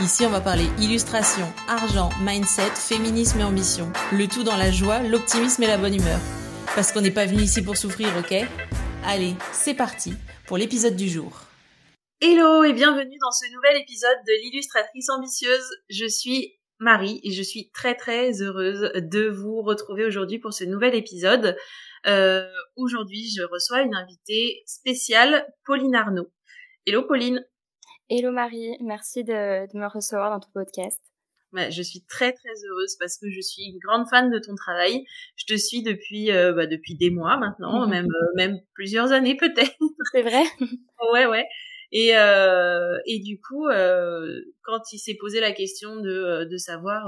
Ici, on va parler illustration, argent, mindset, féminisme et ambition. Le tout dans la joie, l'optimisme et la bonne humeur. Parce qu'on n'est pas venu ici pour souffrir, ok? Allez, c'est parti pour l'épisode du jour. Hello et bienvenue dans ce nouvel épisode de l'illustratrice ambitieuse. Je suis Marie et je suis très très heureuse de vous retrouver aujourd'hui pour ce nouvel épisode. Euh, aujourd'hui, je reçois une invitée spéciale, Pauline Arnaud. Hello Pauline. Hello Marie, merci de, me recevoir dans ton podcast. Bah, je suis très très heureuse parce que je suis une grande fan de ton travail. Je te suis depuis euh, bah, depuis des mois maintenant, même euh, même plusieurs années peut-être. C'est vrai. ouais ouais. Et euh, et du coup, quand il s'est posé la question de de savoir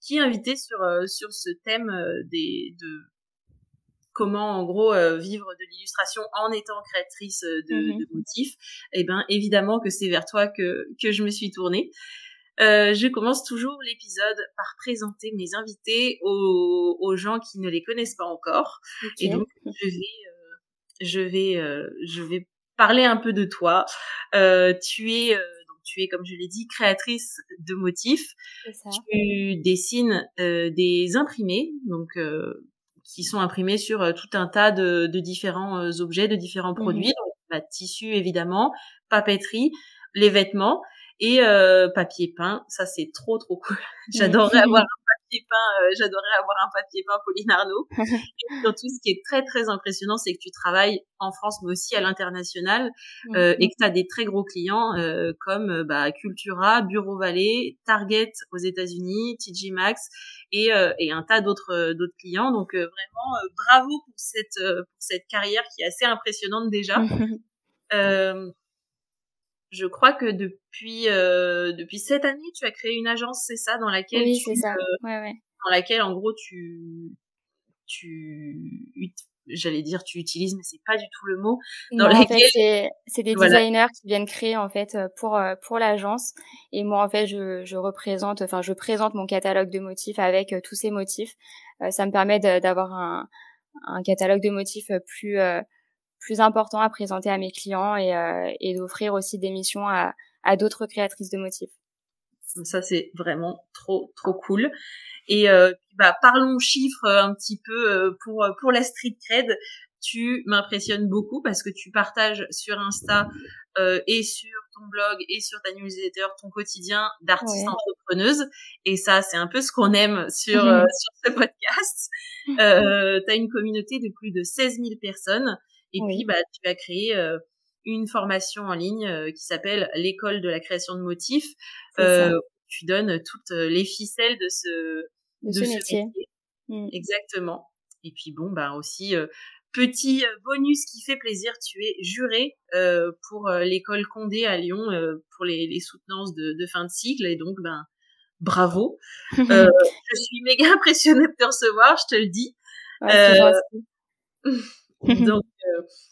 qui inviter sur sur ce thème des de comment en gros euh, vivre de l'illustration en étant créatrice euh, de, mhm. motifs, eh ben évidemment que c'est vers toi que que je me suis tournée. Euh, je commence toujours l'épisode par présenter mes invités aux, aux, gens qui ne les connaissent pas encore. Et donc je vais je vais je vais parler un peu de toi. tu es tu es, comme je l'ai dit, créatrice de motifs. Tu dessines des imprimés, donc qui sont imprimés sur euh, tout un tas de, de différents euh, objets, de différents mmh produits. Donc, bah, tissu évidemment, papeterie, les vêtements et euh, papier peint. Ça c'est trop trop cool. J'adorerais avoir un papier peint. Euh, j'adorerais avoir un papier peint Pauline Arnaud. et surtout, ce qui est très très impressionnant, c'est que tu travailles en France mais aussi à l'international euh, et que tu as des très gros clients comme bah, Cultura, Bureau Valley, Target aux États-Unis, TG Maxx et, euh, et un tas d'autres euh, d'autres clients. Donc euh, vraiment bravo pour cette pour cette carrière qui est assez impressionnante déjà. je crois que depuis depuis cette année, tu as créé une agence, c'est ça, dans laquelle oui, c'est ça. Ouais, ouais. dans laquelle en gros tu tu j'allais dire tu utilises mais c'est pas du tout le mot dans en fait c'est des designers qui viennent créer en fait euh, pour euh, pour l'agence et moi en fait je, je représente enfin je présente mon catalogue de motifs avec euh, tous ces motifs ça me permet d'avoir un un catalogue de motifs plus plus important à présenter à mes clients et et d'offrir aussi des missions à à d'autres créatrices de motifs ça c'est vraiment trop trop cool et euh, bah, parlons chiffres euh, un petit peu euh, pour pour la street cred. Tu m'impressionnes beaucoup parce que tu partages sur Insta euh, et sur ton blog et sur ta newsletter ton quotidien d'artiste entrepreneuse. Et ça, c'est un peu ce qu'on aime sur sur ce podcast. Euh, tu as une communauté de plus de 16 000 personnes. Et puis, bah, tu as créé une formation en ligne qui s'appelle l'école de la création de motifs. Euh, tu donnes toutes les ficelles de ce de, ce, métier. Mmh. Exactement. Et puis bon, bah aussi euh, petit euh, bonus qui fait plaisir, tu es juré euh, pour euh, l'école Condé à Lyon pour les, les soutenances de, de, fin de cycle et donc ben bravo. je suis méga impressionnée de te recevoir, je te le dis. donc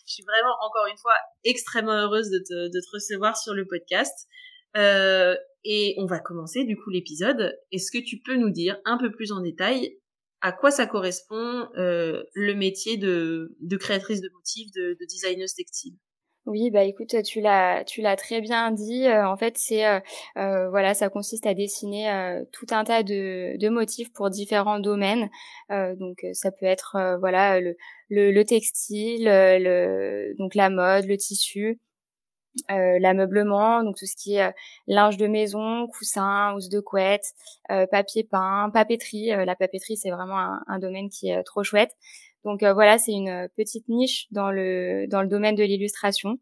je suis vraiment encore une fois extrêmement heureuse de te, de te recevoir sur le podcast. Euh, et on va commencer du coup l'épisode. Est-ce que tu peux nous dire un peu plus en détail à quoi ça correspond euh, le métier de, de, créatrice de motifs, de, de designeuse textile? Oui, bah écoute, tu l'as, tu l'as très bien dit. Euh, en fait, c'est euh, euh, voilà, ça consiste à dessiner euh, tout un tas de, de motifs pour différents domaines. donc, ça peut être voilà le, le, le textile, le, donc la mode, le tissu, euh, l'ameublement, donc tout ce qui est euh, linge de maison, coussin, housse de couette, euh, papier peint, papeterie. la papeterie, c'est vraiment un, un, domaine qui est trop chouette. Donc voilà, c'est une petite niche dans le dans le domaine de l'illustration.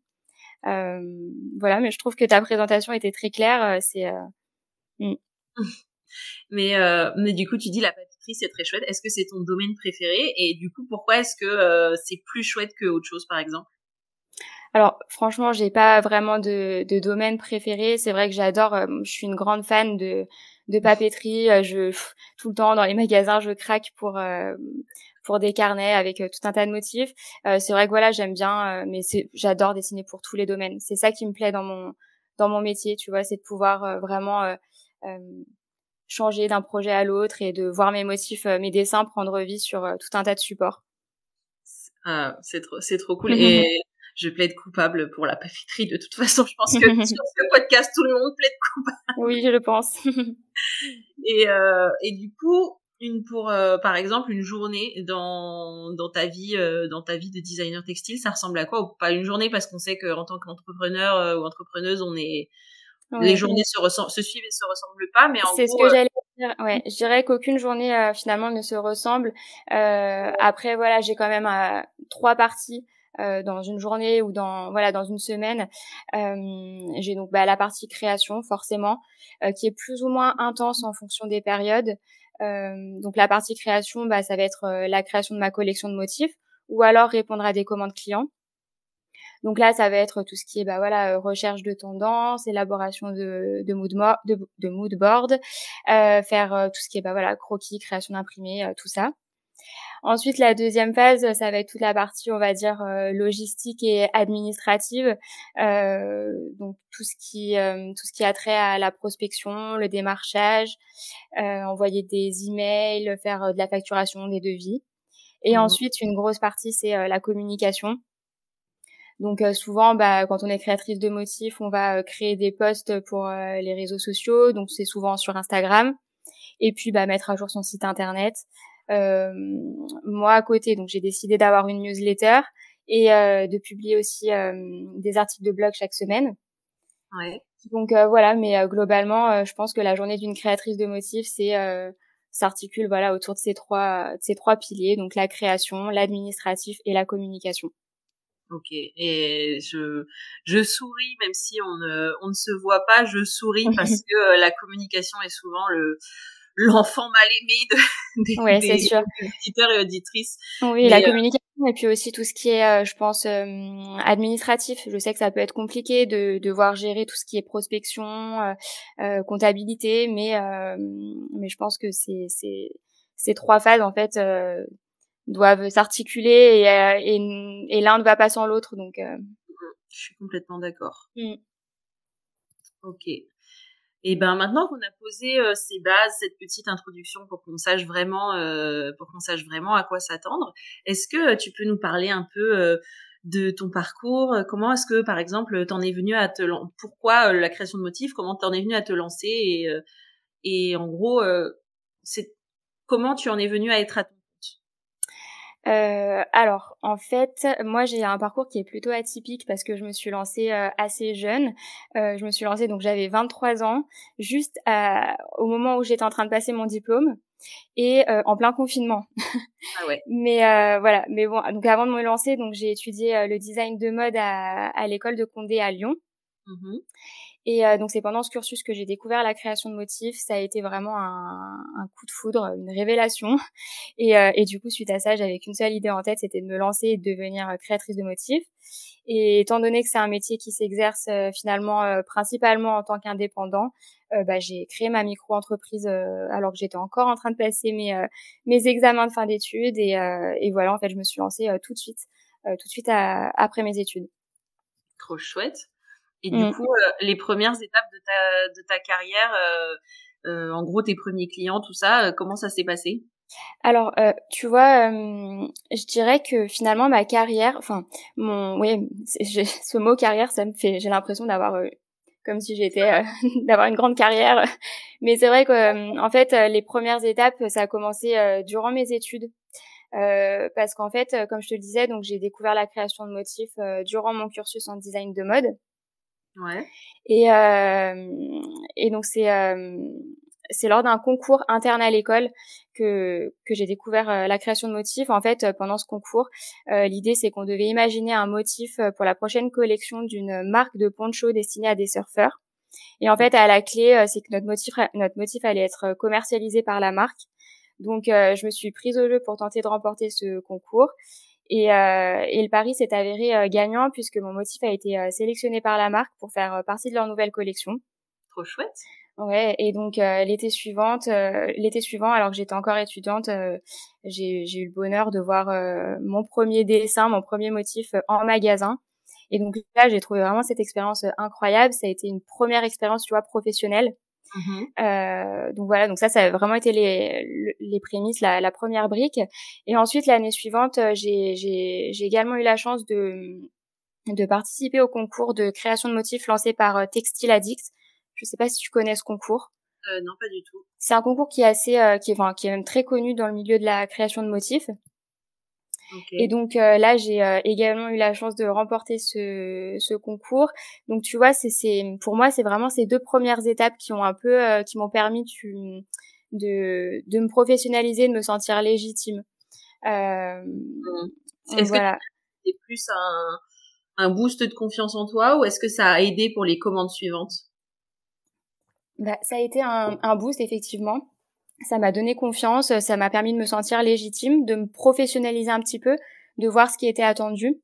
Voilà, mais je trouve que ta présentation était très claire. C'est mm. mais mais du coup, tu dis la papeterie, c'est très chouette. Est-ce que c'est ton domaine préféré? Et du coup, pourquoi est-ce que c'est plus chouette que autre chose, par exemple? Alors franchement, j'ai pas vraiment de, de domaine préféré. C'est vrai que j'adore. Euh, je suis une grande fan de de papeterie. je tout le temps dans les magasins, je craque pour pour des carnets avec tout un tas de motifs. c'est vrai que voilà, j'aime bien, mais c'est j'adore dessiner pour tous les domaines. C'est ça qui me plaît dans mon dans mon métier, tu vois, c'est de pouvoir vraiment changer d'un projet à l'autre et de voir mes motifs, mes dessins prendre vie sur tout un tas de supports. Ah, c'est trop, c'est trop cool. Et je plaide coupable pour la papeterie. De toute façon, je pense que sur ce podcast, tout le monde plaide coupable. Oui, je le pense. et, euh, et du coup, une pour, euh, par exemple, une journée dans, dans ta vie, euh, dans ta vie de designer textile, ça ressemble à quoi? Pas une journée parce qu'on sait qu'en tant qu'entrepreneur euh, ou entrepreneuse, on est, les journées se, ressemblent, se suivent et se ressemblent pas, mais en C'est ce que j'allais dire. Ouais, je dirais qu'aucune journée finalement ne se ressemble. après, voilà, j'ai quand même trois parties. Euh, dans une journée ou dans voilà dans une semaine. Euh, j'ai donc bah, la partie création forcément euh, qui est plus ou moins intense en fonction des périodes. Donc la partie création, bah, ça va être la création de ma collection de motifs ou alors répondre à des commandes clients. Donc là, ça va être tout ce qui est bah voilà recherche de tendance, élaboration de de mood, de, board, euh, faire tout ce qui est bah voilà croquis, création d'imprimés, tout ça. Ensuite, la deuxième phase, ça va être toute la partie, on va dire, euh, logistique et administrative. Euh, donc tout ce qui euh, tout ce qui a trait à la prospection, le démarchage, envoyer des emails, faire de la facturation, des devis. Et mmh ensuite, une grosse partie, c'est la communication. Donc souvent, bah, quand on est créatrice de motifs, on va créer des posts pour les réseaux sociaux. Donc c'est souvent sur Instagram. Et puis bah, mettre à jour son site internet. Euh, moi à côté, donc j'ai décidé d'avoir une newsletter et euh, de publier aussi euh, des articles de blog chaque semaine. Ouais. Donc voilà, mais globalement, je pense que la journée d'une créatrice de motifs, c'est s'articule voilà autour de ces trois de ces trois piliers, donc la création, l'administratif et la communication. Ok, et je je souris même si on ne on ne se voit pas, je souris parce que la communication est souvent le l'enfant mal aimé de, des, ouais, des, sûr. auditeurs et auditrices. Oui, la euh, communication et puis aussi tout ce qui est, euh, je pense, euh, administratif. Je sais que ça peut être compliqué de devoir gérer tout ce qui est prospection, comptabilité, mais mais je pense que c'est c'est ces trois phases en fait doivent s'articuler et, et, et l'un ne va pas sans l'autre. Donc, je suis complètement d'accord. Mm. Ok. Et ben maintenant qu'on a posé euh, ces bases, cette petite introduction pour qu'on sache vraiment, euh, pour qu'on sache vraiment à quoi s'attendre, est-ce que euh, tu peux nous parler un peu de ton parcours? Comment est-ce que, par exemple, t'en es venu à te, pourquoi la création de motifs? Comment t'en es venu à te lancer? Et, en gros, c'est comment tu en es venu à être à euh, alors, en fait, moi j'ai un parcours qui est plutôt atypique parce que je me suis lancée euh, assez jeune. Euh, je me suis lancée donc j'avais 23 ans, juste au moment où j'étais en train de passer mon diplôme et en plein confinement. Ah ouais. mais voilà, mais bon, donc avant de me lancer, donc j'ai étudié le design de mode à, à l'école de Condé à Lyon. Mmh et euh, donc c'est pendant ce cursus que j'ai découvert la création de motifs. Ça a été vraiment un, un coup de foudre, une révélation. Et, euh, et, du coup, suite à ça, j'avais qu'une seule idée en tête, c'était de me lancer et de devenir euh, créatrice de motifs. Et étant donné que c'est un métier qui s'exerce finalement principalement en tant qu'indépendant, bah, j'ai créé ma micro-entreprise alors que j'étais encore en train de passer mes, mes examens de fin d'études. Et, et, voilà, en fait, je me suis lancée tout de suite, tout de suite après mes études. Trop chouette. Et du mmh. coup, euh, les premières étapes de ta, de ta carrière, euh, euh, en gros, tes premiers clients, tout ça, comment ça s'est passé? Alors, tu vois, je dirais que finalement ma carrière, enfin, mon, oui, ce mot carrière, ça me fait, j'ai l'impression d'avoir, comme si j'étais, d'avoir une grande carrière, mais c'est vrai que, en fait, les premières étapes, ça a commencé durant mes études. parce qu'en fait, comme je te le disais, donc j'ai découvert la création de motifs durant mon cursus en design de mode. Ouais. Et, euh, et donc c'est euh, c'est lors d'un concours interne à l'école que que j'ai découvert euh, la création de motifs. En fait, pendant ce concours, euh, l'idée c'est qu'on devait imaginer un motif pour la prochaine collection d'une marque de poncho destinée à des surfeurs. Et en fait, à la clé, c'est que notre motif notre motif allait être commercialisé par la marque. Donc, je me suis prise au jeu pour tenter de remporter ce concours. Et, euh, et le pari s'est avéré euh, gagnant puisque mon motif a été euh, sélectionné par la marque pour faire partie de leur nouvelle collection. Trop chouette. Ouais, et donc l'été suivante, l'été suivant, alors que j'étais encore étudiante, j'ai eu le bonheur de voir mon premier dessin, mon premier motif en magasin. Et donc là, j'ai trouvé vraiment cette expérience incroyable. Ça a été une première expérience, tu vois, professionnelle. Mmh euh, donc voilà, donc ça, ça a vraiment été les, les prémices, la, la première brique. Et ensuite, l'année suivante, j'ai également eu la chance de, de participer au concours de création de motifs lancé par Textile Addict. Je sais pas si tu connais ce concours. Euh, non, pas du tout. C'est un concours qui est assez, euh, qui est, enfin, qui est même très connu dans le milieu de la création de motifs. Et donc euh, là, j'ai euh, également eu la chance de remporter ce, ce concours. Donc tu vois, c'est, c'est pour moi, c'est vraiment ces deux premières étapes qui ont un peu, euh, qui m'ont permis tu, de, de me professionnaliser, de me sentir légitime. Mmh. Est-ce voilà. que c'est plus un, un boost de confiance en toi ou est-ce que ça a aidé pour les commandes suivantes? Bah, ça a été un, un boost effectivement ça m'a donné confiance, ça m'a permis de me sentir légitime, de me professionnaliser un petit peu, de voir ce qui était attendu.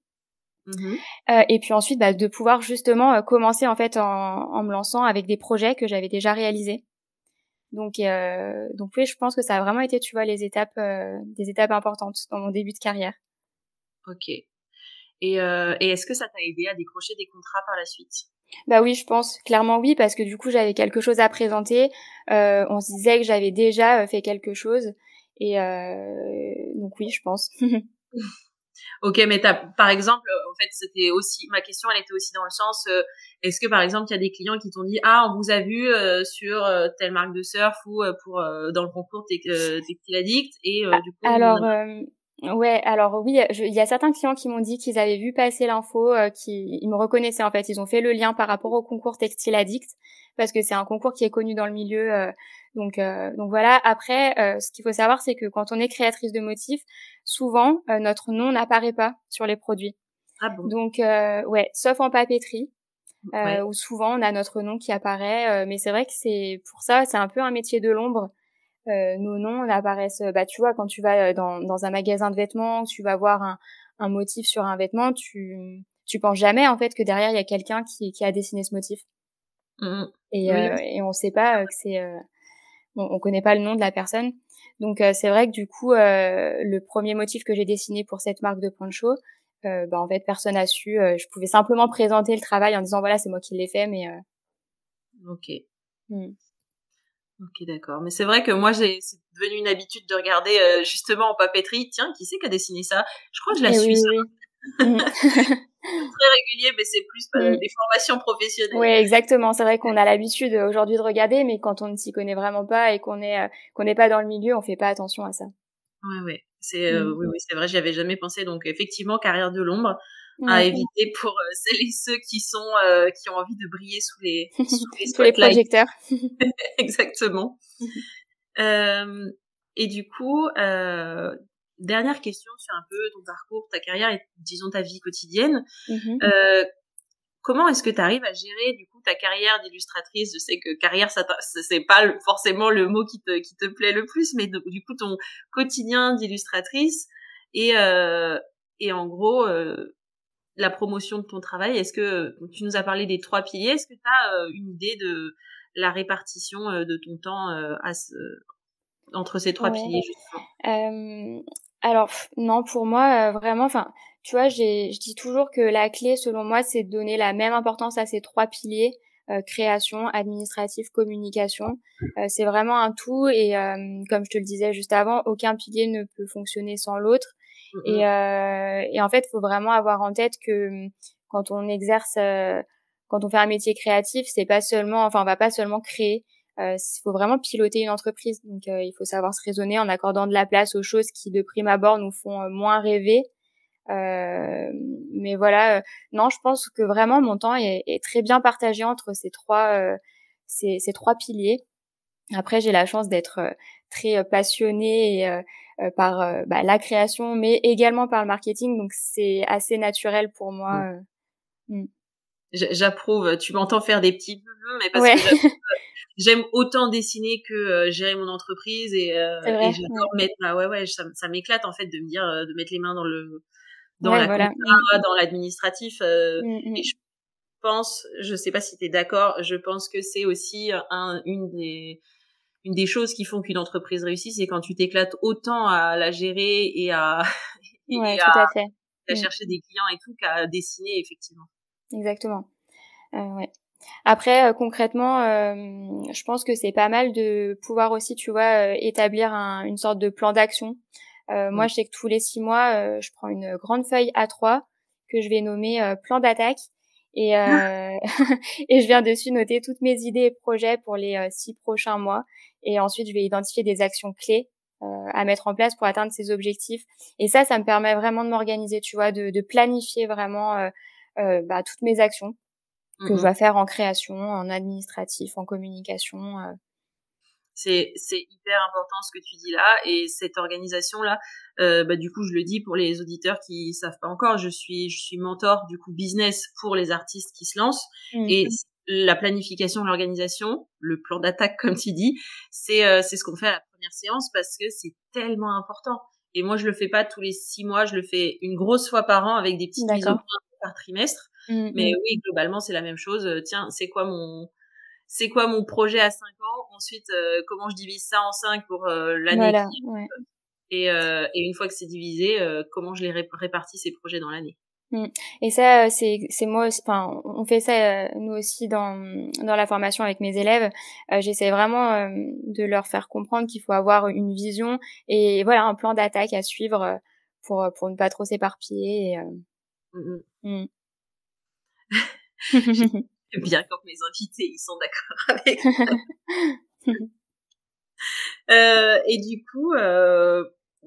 Mmh euh, et puis ensuite, bah, de pouvoir justement euh, commencer en fait en, en, me lançant avec des projets que j'avais déjà réalisés. Donc, euh, donc oui, je pense que ça a vraiment été, tu vois, les étapes, euh, des étapes importantes dans mon début de carrière. Ok. Et, euh, et est-ce que ça t'a aidé à décrocher des contrats par la suite? Bah oui, je pense clairement oui parce que du coup j'avais quelque chose à présenter. Euh, on se disait que j'avais déjà euh, fait quelque chose et euh, donc oui, je pense. ok, mais par exemple, en fait, c'était aussi ma question, elle était aussi dans le sens, euh, est-ce que par exemple il y a des clients qui t'ont dit ah on vous a vu euh, sur telle marque de surf ou pour dans le concours Textile Addict et du coup alors Ouais, alors oui, il y a certains clients qui m'ont dit qu'ils avaient vu passer l'info, euh, qui ils me reconnaissaient en fait, ils ont fait le lien par rapport au concours Textile Addict parce que c'est un concours qui est connu dans le milieu. Euh, donc euh, donc voilà. Après, euh, ce qu'il faut savoir, c'est que quand on est créatrice de motifs, souvent notre nom n'apparaît pas sur les produits. Ah bon? Donc ouais, sauf en papeterie. où souvent on a notre nom qui apparaît, mais c'est vrai que c'est pour ça c'est un peu un métier de l'ombre euh, nos noms apparaissent. Euh, bah, tu vois, quand tu vas euh, dans, dans un magasin de vêtements, tu vas voir un, un motif sur un vêtement, tu tu penses jamais en fait que derrière il y a quelqu'un qui, qui a dessiné ce motif. Mmh. Et, euh, et on sait pas que c'est, on, on connaît pas le nom de la personne. Donc c'est vrai que du coup, le premier motif que j'ai dessiné pour cette marque de poncho, bah en fait personne n'a su. je pouvais simplement présenter le travail en disant voilà c'est moi qui l'ai fait, mais. Ok. Mmh. Ok, d'accord. Mais c'est vrai que moi, j'ai, c'est devenu une habitude de regarder euh, justement en papeterie. Tiens, qui c'est qui a dessiné ça? Je crois que je la eh suis. Oui, oui. très régulier, mais c'est plus mm. des formations professionnelles. Oui, exactement. C'est vrai qu'on a l'habitude euh, aujourd'hui de regarder, mais quand on ne s'y connaît vraiment pas et qu'on est euh, qu'on n'est pas dans le milieu, on fait pas attention à ça. Ouais, ouais. C'est mm. oui, oui, c'est vrai. J'y avais jamais pensé. Donc effectivement, carrière de l'ombre à éviter pour euh, celles et ceux qui sont euh, qui ont envie de briller sous les sous les, les projecteurs. Exactement. euh, et du coup, euh, dernière question sur un peu ton parcours, ta carrière et disons ta vie quotidienne. Mmh euh, comment est-ce que tu arrives à gérer du coup ta carrière d'illustratrice? Je sais que carrière, ça c'est pas forcément le mot qui te qui te plaît le plus, mais du coup ton quotidien d'illustratrice et euh, et en gros, euh, la promotion de ton travail? Est-ce que tu nous as parlé des trois piliers Est-ce que tu as euh, une idée de la répartition euh, de ton temps euh, à entre ces trois piliers justement? Alors non, pour moi vraiment, enfin, tu vois, je dis toujours que la clé, selon moi, c'est de donner la même importance à ces trois piliers. création, administratif, communication. c'est vraiment un tout et comme je te le disais juste avant, aucun pilier ne peut fonctionner sans l'autre. Et, euh, et en fait, il faut vraiment avoir en tête que hum, quand on exerce, euh, quand on fait un métier créatif, c'est pas seulement, enfin, on va pas seulement créer. Il euh, faut vraiment piloter une entreprise. Donc, euh, il faut savoir se raisonner en accordant de la place aux choses qui, de prime abord, nous font moins rêver. mais voilà, non, je pense que vraiment mon temps est, est très bien partagé entre ces trois, ces, ces trois piliers. Après, j'ai la chance d'être très euh, par euh, bah, la création, mais également par le marketing. Donc c'est assez naturel pour moi. Mm. Euh, mm. J'approuve. Tu m'entends faire des petits mais parce que j'aime autant dessiner que gérer mon entreprise et, et j'adore mettre. Bah ouais, ouais, ça, ça m'éclate en fait de me dire de mettre les mains dans le dans la dans l'administratif. Mm, et pense, je sais pas si tu es d'accord, je pense que c'est aussi un, une des une des choses qui font qu'une entreprise réussit, c'est quand tu t'éclates autant à la gérer et à, et ouais, tout à, fait. à mm. chercher des clients et tout qu'à dessiner effectivement. Exactement. Euh, ouais. Après, euh, concrètement, euh, je pense que c'est pas mal de pouvoir aussi, tu vois, euh, établir un, une sorte de plan d'action. Moi, je sais que tous les six mois, je prends une grande feuille A3 que je vais nommer plan d'attaque et, euh, et je viens dessus noter toutes mes idées et projets pour les euh, six prochains mois. Et ensuite, je vais identifier des actions clés euh, à mettre en place pour atteindre ces objectifs. Et ça, ça me permet vraiment de m'organiser, tu vois, de, de planifier vraiment euh, bah, toutes mes actions que je mm-hmm. dois faire en création, en administratif, en communication. C'est c'est hyper important ce que tu dis là et cette organisation là. Euh, bah, du coup, je le dis pour les auditeurs qui savent pas encore. Je suis je suis mentor du coup business pour les artistes qui se lancent mmh. et la planification, l'organisation, le plan d'attaque comme tu dis, c'est euh, c'est ce qu'on fait à la première séance parce que c'est tellement important. Et moi, je le fais pas tous les six mois, je le fais une grosse fois par an avec des petites mises au point par trimestre. Mmh, Mais mmh. oui, globalement, c'est la même chose. Tiens, c'est quoi mon c'est quoi mon projet à 5 ans, ensuite euh, comment je divise ça en 5 pour euh, l'année et, euh, et, une fois que c'est divisé, comment je les répartis ces projets dans l'année? Mmh. Et ça, c'est c'est moi. Enfin, on fait ça nous aussi dans dans la formation avec mes élèves. J'essaie vraiment de leur faire comprendre qu'il faut avoir une vision et voilà un plan d'attaque à suivre pour pour ne pas trop s'éparpiller. Mmh, mmh. bien quand mes invités ils sont d'accord avec moi. euh, et du coup, euh,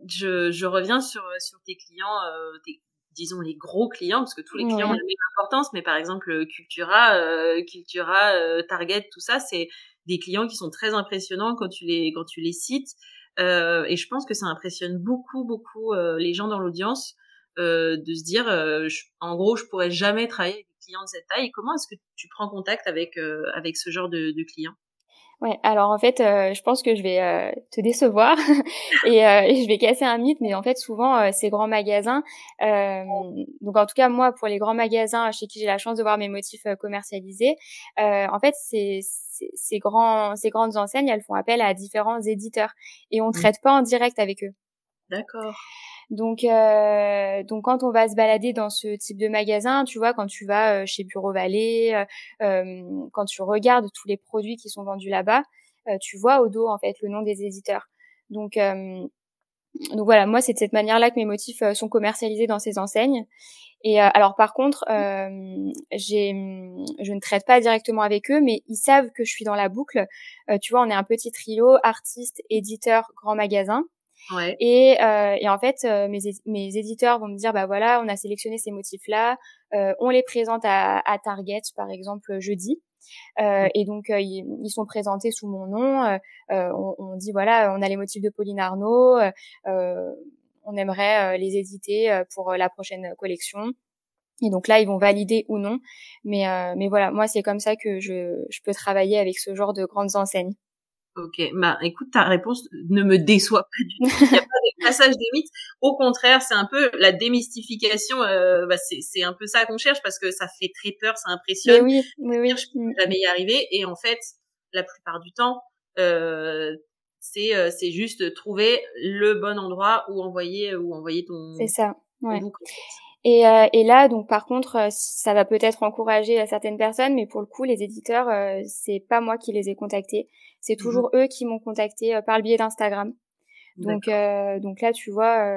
je, je, reviens sur, sur tes clients, euh, tes, disons les gros clients, parce que tous les clients ont la même importance, mais par exemple Cultura, euh, Cultura, euh, Target, tout ça, c'est des clients qui sont très impressionnants quand tu les quand tu les cites. Euh, et je pense que ça impressionne beaucoup beaucoup les gens dans l'audience de se dire, en gros, je pourrais jamais travailler clients de cette taille. Comment est-ce que tu prends contact avec euh, avec ce genre de, de clients Ouais, alors en fait, euh, je pense que je vais euh, te décevoir et, je vais casser un mythe, mais en fait, souvent, ces grands magasins, donc en tout cas, moi, pour les grands magasins chez qui j'ai la chance de voir mes motifs commercialisés, en fait, c'est ces, grands, ces grandes enseignes, elles font appel à différents éditeurs et on mmh. traite pas en direct avec eux. D'accord. Donc, euh, donc quand on va se balader dans ce type de magasin, tu vois, quand tu vas euh, chez Bureau Vallée, euh, quand tu regardes tous les produits qui sont vendus là-bas, tu vois au dos en fait le nom des éditeurs. Donc, donc voilà, moi c'est de cette manière-là que mes motifs sont commercialisés dans ces enseignes. Et alors par contre, je ne traite pas directement avec eux, mais ils savent que je suis dans la boucle. tu vois, on est un petit trio artiste, éditeur, grand magasin. Ouais. Et, euh, et en fait, euh, mes, mes éditeurs vont me dire, bah voilà, on a sélectionné ces motifs-là, euh, on les présente à, à, Target, par exemple, jeudi. Euh, et donc euh, ils, ils, sont présentés sous mon nom. Euh, on, on, dit voilà, on a les motifs de Pauline Arnaud. on aimerait les éditer pour la prochaine collection. Et donc là, ils vont valider ou non. Mais mais voilà, moi c'est comme ça que je, je peux travailler avec ce genre de grandes enseignes. Ok, bah écoute, ta réponse ne me déçoit pas du tout. Il n'y a pas de passage des mythes. Au contraire, c'est un peu la démystification. Euh, bah, c'est un peu ça qu'on cherche parce que ça fait très peur, ça impressionne. Mais oui, oui, oui. Je peux jamais y arriver. Et en fait, la plupart du temps, euh, c'est euh, c'est juste trouver le bon endroit où envoyer où envoyer ton. C'est ça. Ouais. Et, euh, et, là, donc par contre, euh, ça va peut-être encourager certaines personnes, mais pour le coup, les éditeurs, euh, c'est pas moi qui les ai contactés, c'est mmh toujours eux qui m'ont contacté par le biais d'Instagram. Donc, donc là, tu vois,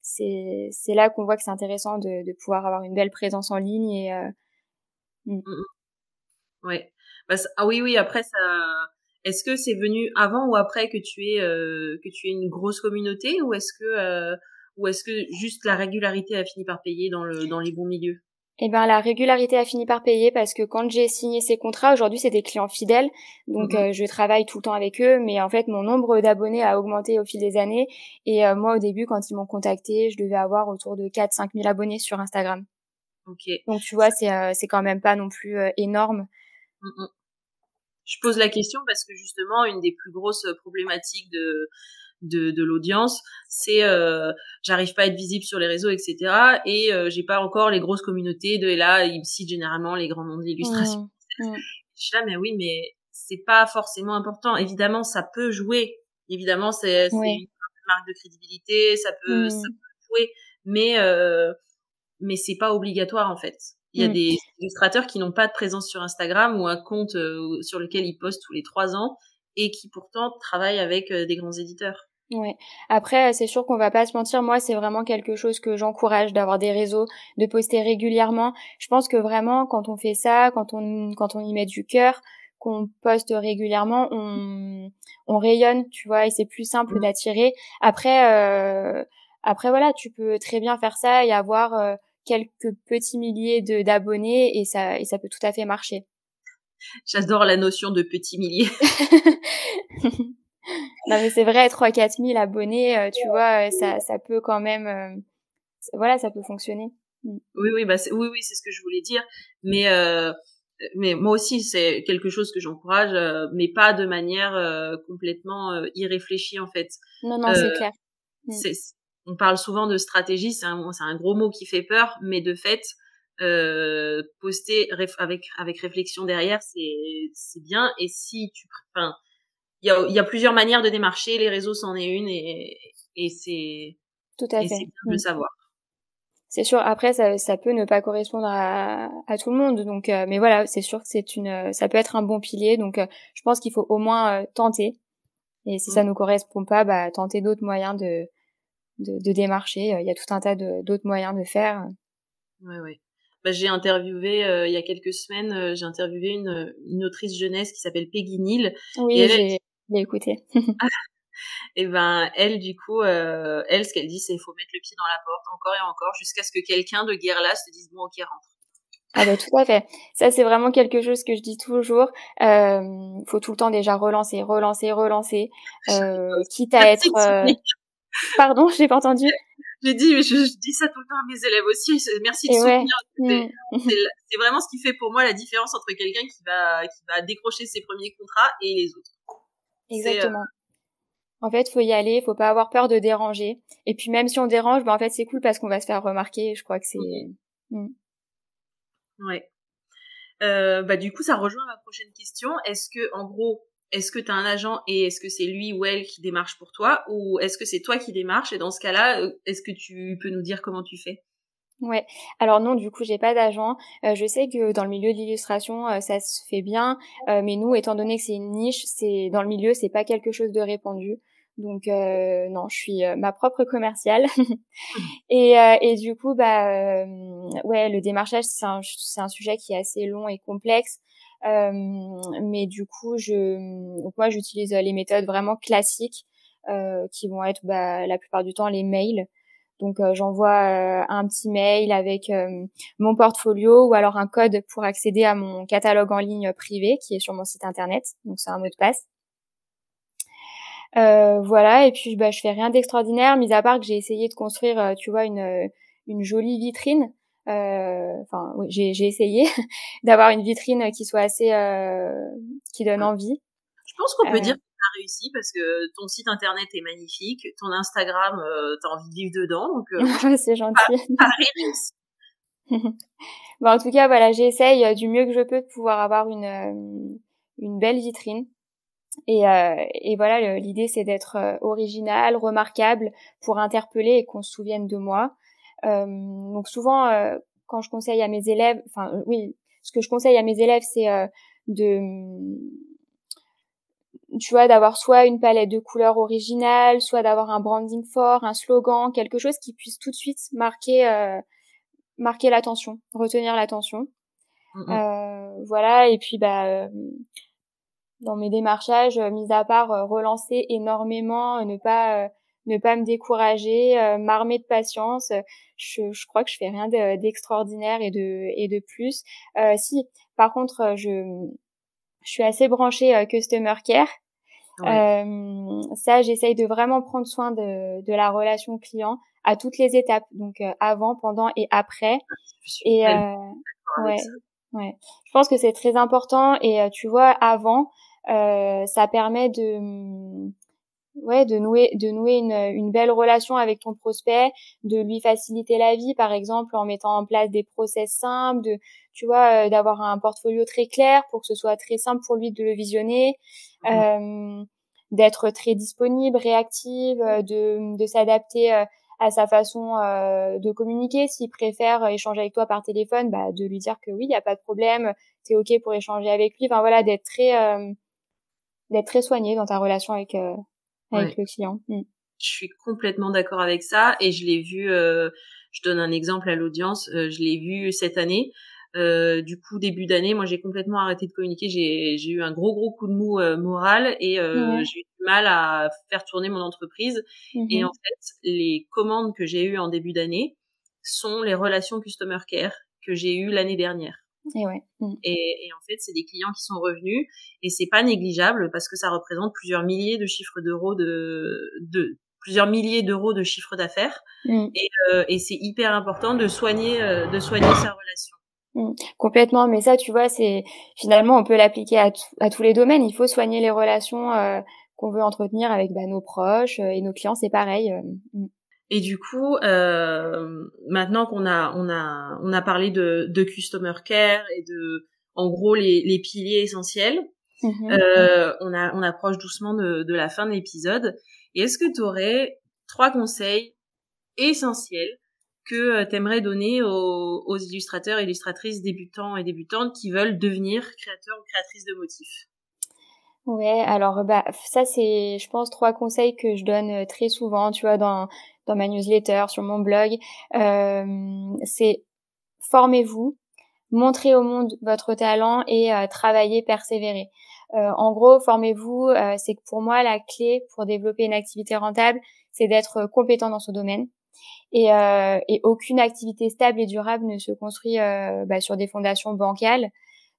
c'est c'est là qu'on voit que c'est intéressant de, de, pouvoir avoir une belle présence en ligne et. Mmh. Mmh ouais. Bah, ah oui, oui. Après, ça. Est-ce que c'est venu avant ou après que tu aies que tu aies une grosse communauté ou est-ce que ou est-ce que juste la régularité a fini par payer dans, le, dans les bons milieux? Eh ben la régularité a fini par payer parce que quand j'ai signé ces contrats, aujourd'hui c'est des clients fidèles, donc mhm. euh, je travaille tout le temps avec eux, mais en fait mon nombre d'abonnés a augmenté au fil des années et euh, moi au début quand ils m'ont contacté, je devais avoir autour de 4-5 000 abonnés sur Instagram. Ok. Donc tu vois c'est euh, c'est quand même pas non plus énorme. Je pose la question parce que justement une des plus grosses problématiques de de, de l'audience, c'est euh, j'arrive pas à être visible sur les réseaux, etc. Et euh, j'ai pas encore les grosses communautés de et là ils citent généralement les grands noms de l'illustration. Mmh. Mmh. Je suis là, mais oui, mais c'est pas forcément important. Évidemment, ça peut jouer. Évidemment, c'est une marque de crédibilité, ça peut, ça mmh. peut jouer, mais euh, mais c'est pas obligatoire en fait. Il y a des illustrateurs qui n'ont pas de présence sur Instagram ou un compte euh, sur lequel ils postent tous les trois ans et qui pourtant travaillent avec euh, des grands éditeurs. Ouais. Après, c'est sûr qu'on va pas se mentir. Moi, c'est vraiment quelque chose que j'encourage d'avoir des réseaux, de poster régulièrement. Je pense que vraiment, quand on fait ça, quand on quand on y met du cœur, qu'on poste régulièrement, on on rayonne, tu vois, et c'est plus simple mmh. d'attirer. Après, euh, après voilà, tu peux très bien faire ça et avoir euh, quelques petits milliers d'abonnés et ça et ça peut tout à fait marcher. J'adore la notion de petits milliers. non mais c'est vrai, 3 4 000 abonnés, euh, tu vois, euh, ça, ça peut quand même, euh, voilà, ça peut fonctionner. Mm. Oui, oui, bah oui, oui, c'est ce que je voulais dire. Mais euh, mais moi aussi, c'est quelque chose que j'encourage, mais pas de manière complètement irréfléchie en fait. Non, non, c'est clair. Mm. On parle souvent de stratégie, c'est un, c'est un gros mot qui fait peur, mais de fait, euh, poster avec avec réflexion derrière, c'est c'est bien. Et si tu, enfin, il y a, y a plusieurs manières de démarcher. Les réseaux, c'en est une et, et c'est tout à fait. C'est bien de le savoir. C'est sûr. Après, ça, ça peut ne pas correspondre à, à tout le monde. Donc, euh, mais voilà, c'est sûr que c'est une, ça peut être un bon pilier. Donc, euh, je pense qu'il faut au moins euh, tenter. Et si ça mmh. nous correspond pas, bah, tenter d'autres moyens de, de, de démarcher. Il y a tout un tas d'autres moyens de faire. Ouais, ouais. Bah, j'ai interviewé il y a quelques semaines, j'ai interviewé une, une autrice jeunesse qui s'appelle Peggy Neal. Oui, j'ai l'ai écouté. et ben elle du coup euh, elle ce qu'elle dit c'est il faut mettre le pied dans la porte encore et encore jusqu'à ce que quelqu'un de guerre là se dise bon ok rentre. Ah bah tout à fait. Ça c'est vraiment quelque chose que je dis toujours. Euh, faut tout le temps déjà relancer relancer relancer. Euh, quitte à être euh... pardon j'ai pas entendu dit je, je, dis ça tout le temps à mes élèves aussi merci de soutenir mm. c'est vraiment ce qui fait pour moi la différence entre quelqu'un qui va qui va décrocher ses premiers contrats et les autres Exactement. En fait, faut y aller, faut pas avoir peur de déranger. Et puis même si on dérange, ben en fait c'est cool parce qu'on va se faire remarquer. Je crois que c'est. Mmh. Ouais. Euh, bah du coup, ça rejoint ma prochaine question. Est-ce que, en gros, est-ce que tu as un agent et est-ce que c'est lui ou elle qui démarche pour toi ou est-ce que c'est toi qui démarche Et dans ce cas-là, euh, est-ce que tu peux nous dire comment tu fais? Ouais. Alors non, du coup, j'ai pas d'agent. Euh, je sais que dans le milieu de l'illustration, euh, ça se fait bien, euh, mais nous, étant donné que c'est une niche, c'est dans le milieu, c'est pas quelque chose de répandu. Donc non, je suis ma propre commerciale. et, et du coup, bah ouais, le démarchage, c'est un, un sujet qui est assez long et complexe. Mais du coup, je, donc moi, j'utilise les méthodes vraiment classiques, qui vont être bah, la plupart du temps les mails. Donc euh, j'envoie euh, un petit mail avec euh, mon portfolio ou alors un code pour accéder à mon catalogue en ligne privé qui est sur mon site internet. Donc c'est un mot de passe. voilà et puis bah je fais rien d'extraordinaire mis à part que j'ai essayé de construire tu vois une une jolie vitrine enfin oui j'ai j'ai essayé d'avoir une vitrine qui soit assez qui donne envie je pense qu'on peut dire réussi parce que ton site internet est magnifique, ton Instagram, euh, t'as envie de vivre dedans, donc euh, c'est gentil. bon, en tout cas, voilà, j'essaye euh, du mieux que je peux de pouvoir avoir une euh, une belle vitrine. Et, euh, et voilà, l'idée c'est d'être original, remarquable, pour interpeller et qu'on se souvienne de moi. Donc souvent, quand je conseille à mes élèves, enfin oui, ce que je conseille à mes élèves, c'est de tu vois, d'avoir soit une palette de couleurs originale, soit d'avoir un branding fort, un slogan, quelque chose qui puisse tout de suite marquer, euh, marquer l'attention, retenir l'attention. Euh, voilà, et puis bah euh, dans mes démarchages, mis à part relancer énormément, ne pas ne pas me décourager, m'armer de patience. Je, je, crois que je fais rien d'extraordinaire et de et de plus. si, par contre, je je suis assez branchée euh, customer care. Euh, ça, j'essaye de vraiment prendre soin de, de, la relation client à toutes les étapes, donc euh, avant, pendant et après. et euh, ouais, ouais. Je pense que c'est très important. Et tu vois, avant, ça permet de ouais, de nouer, de nouer une, une belle relation avec ton prospect, de lui faciliter la vie, par exemple, en mettant en place des process simples, de, tu vois, d'avoir un portfolio très clair pour que ce soit très simple pour lui de le visionner, mmh. d'être très disponible, réactive, de, de s'adapter à sa façon euh, de communiquer. S'il préfère échanger avec toi par téléphone, bah, de lui dire que oui, il n'y a pas de problème, c'est ok pour échanger avec lui. Enfin voilà, d'être très euh, d'être très soigné dans ta relation avec euh, avec le client. Mm. Je suis complètement d'accord avec ça et je l'ai vu. Euh, je donne un exemple à l'audience. je l'ai vu cette année. Euh, du coup, début d'année, moi, j'ai complètement arrêté de communiquer. J'ai, eu un gros, gros coup de mou euh, moral et euh, j'ai eu du mal à faire tourner mon entreprise. Et en mmh fait, les commandes que j'ai eues en début d'année sont les relations customer care que j'ai eues l'année dernière. Et, ouais. Mmh. Et, et, en fait, c'est des clients qui sont revenus et c'est pas négligeable parce que ça représente plusieurs milliers de chiffres d'euros de, de plusieurs milliers d'euros de chiffre d'affaires mmh. et, euh, et c'est hyper important de soigner de soigner sa relation. Mmh. complètement, mais ça, tu vois, c'est finalement on peut l'appliquer à, à, tous les domaines. Il faut soigner les relations euh, qu'on veut entretenir avec bah, nos proches euh, et nos clients, c'est pareil. Euh. Et du coup, euh, maintenant qu'on a on a on a parlé de, de customer care et de en gros les, les piliers essentiels, mmh euh, on a on approche doucement de, de la fin de l'épisode. Et est-ce que tu aurais trois conseils essentiels que euh, tu aimerais donner aux, aux, illustrateurs illustratrices débutants et débutantes qui veulent devenir créateurs ou créatrices de motifs? Ouais, alors bah ça c'est je pense trois conseils que je donne euh, très souvent, tu vois dans dans ma newsletter, sur mon blog, euh, c'est formez-vous, montrez au monde votre talent et euh, travaillez, persévérez. Euh, en gros, formez-vous, c'est que pour moi la clé pour développer une activité rentable, c'est d'être compétent dans ce domaine et, euh, et, aucune activité stable et durable ne se construit euh, bah, sur des fondations bancales.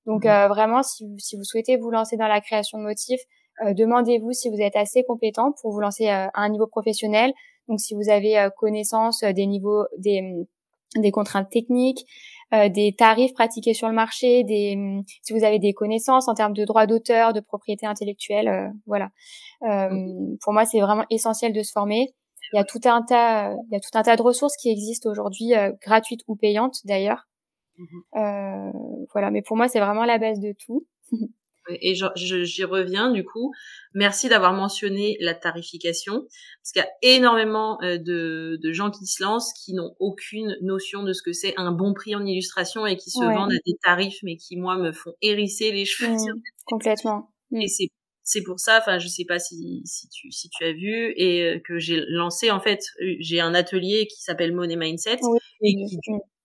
Donc mmh. euh, vraiment, si, si, vous souhaitez vous lancer dans la création de motifs, euh, demandez-vous si vous êtes assez compétent pour vous lancer euh, à un niveau professionnel. Donc si vous avez connaissance des niveaux, des, des contraintes techniques, des tarifs pratiqués sur le marché, des, si vous avez des connaissances en termes de droits d'auteur, de propriété intellectuelle, voilà. Mmh. Pour moi, c'est vraiment essentiel de se former. Il y a tout un tas, il y a tout un tas de ressources qui existent aujourd'hui, euh, gratuites ou payantes d'ailleurs. Euh, voilà, mais pour moi, c'est vraiment la base de tout. Et j'y reviens du coup. Merci d'avoir mentionné la tarification, parce qu'il y a énormément euh, de, de, gens qui se lancent qui n'ont aucune notion de ce que c'est un bon prix en illustration et qui se vendent à des tarifs, mais qui moi me font hérisser les cheveux. Mmh, complètement. Et mmh. c'est c'est pour ça, enfin, je sais pas si, si tu si tu as vu et euh, que j'ai lancé en fait, euh, j'ai un atelier qui s'appelle Money Mindset et, qui,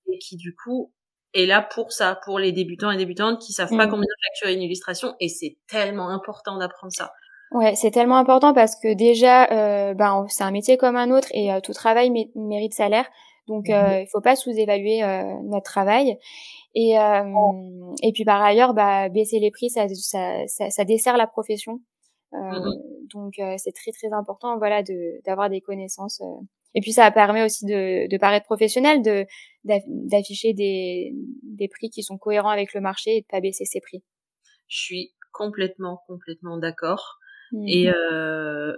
et, qui, du coup est là pour ça, pour les débutants et débutantes qui savent pas mm. combien facturer une illustration et c'est tellement important d'apprendre ça. Ouais, c'est tellement important parce que déjà, euh, ben, c'est un métier comme un autre et tout travail mérite salaire. Donc, mm-hmm. il faut pas sous-évaluer notre travail. Et, euh, et puis par ailleurs, bah, baisser les prix, ça, ça, ça, ça dessert la profession. Euh, mm-hmm. Donc euh, c'est très très important, voilà, de d'avoir des connaissances. Et puis ça permet aussi de, de paraître professionnel, de d'afficher des, des prix qui sont cohérents avec le marché et de pas baisser ses prix. Je suis complètement complètement d'accord. Et mm-hmm. euh,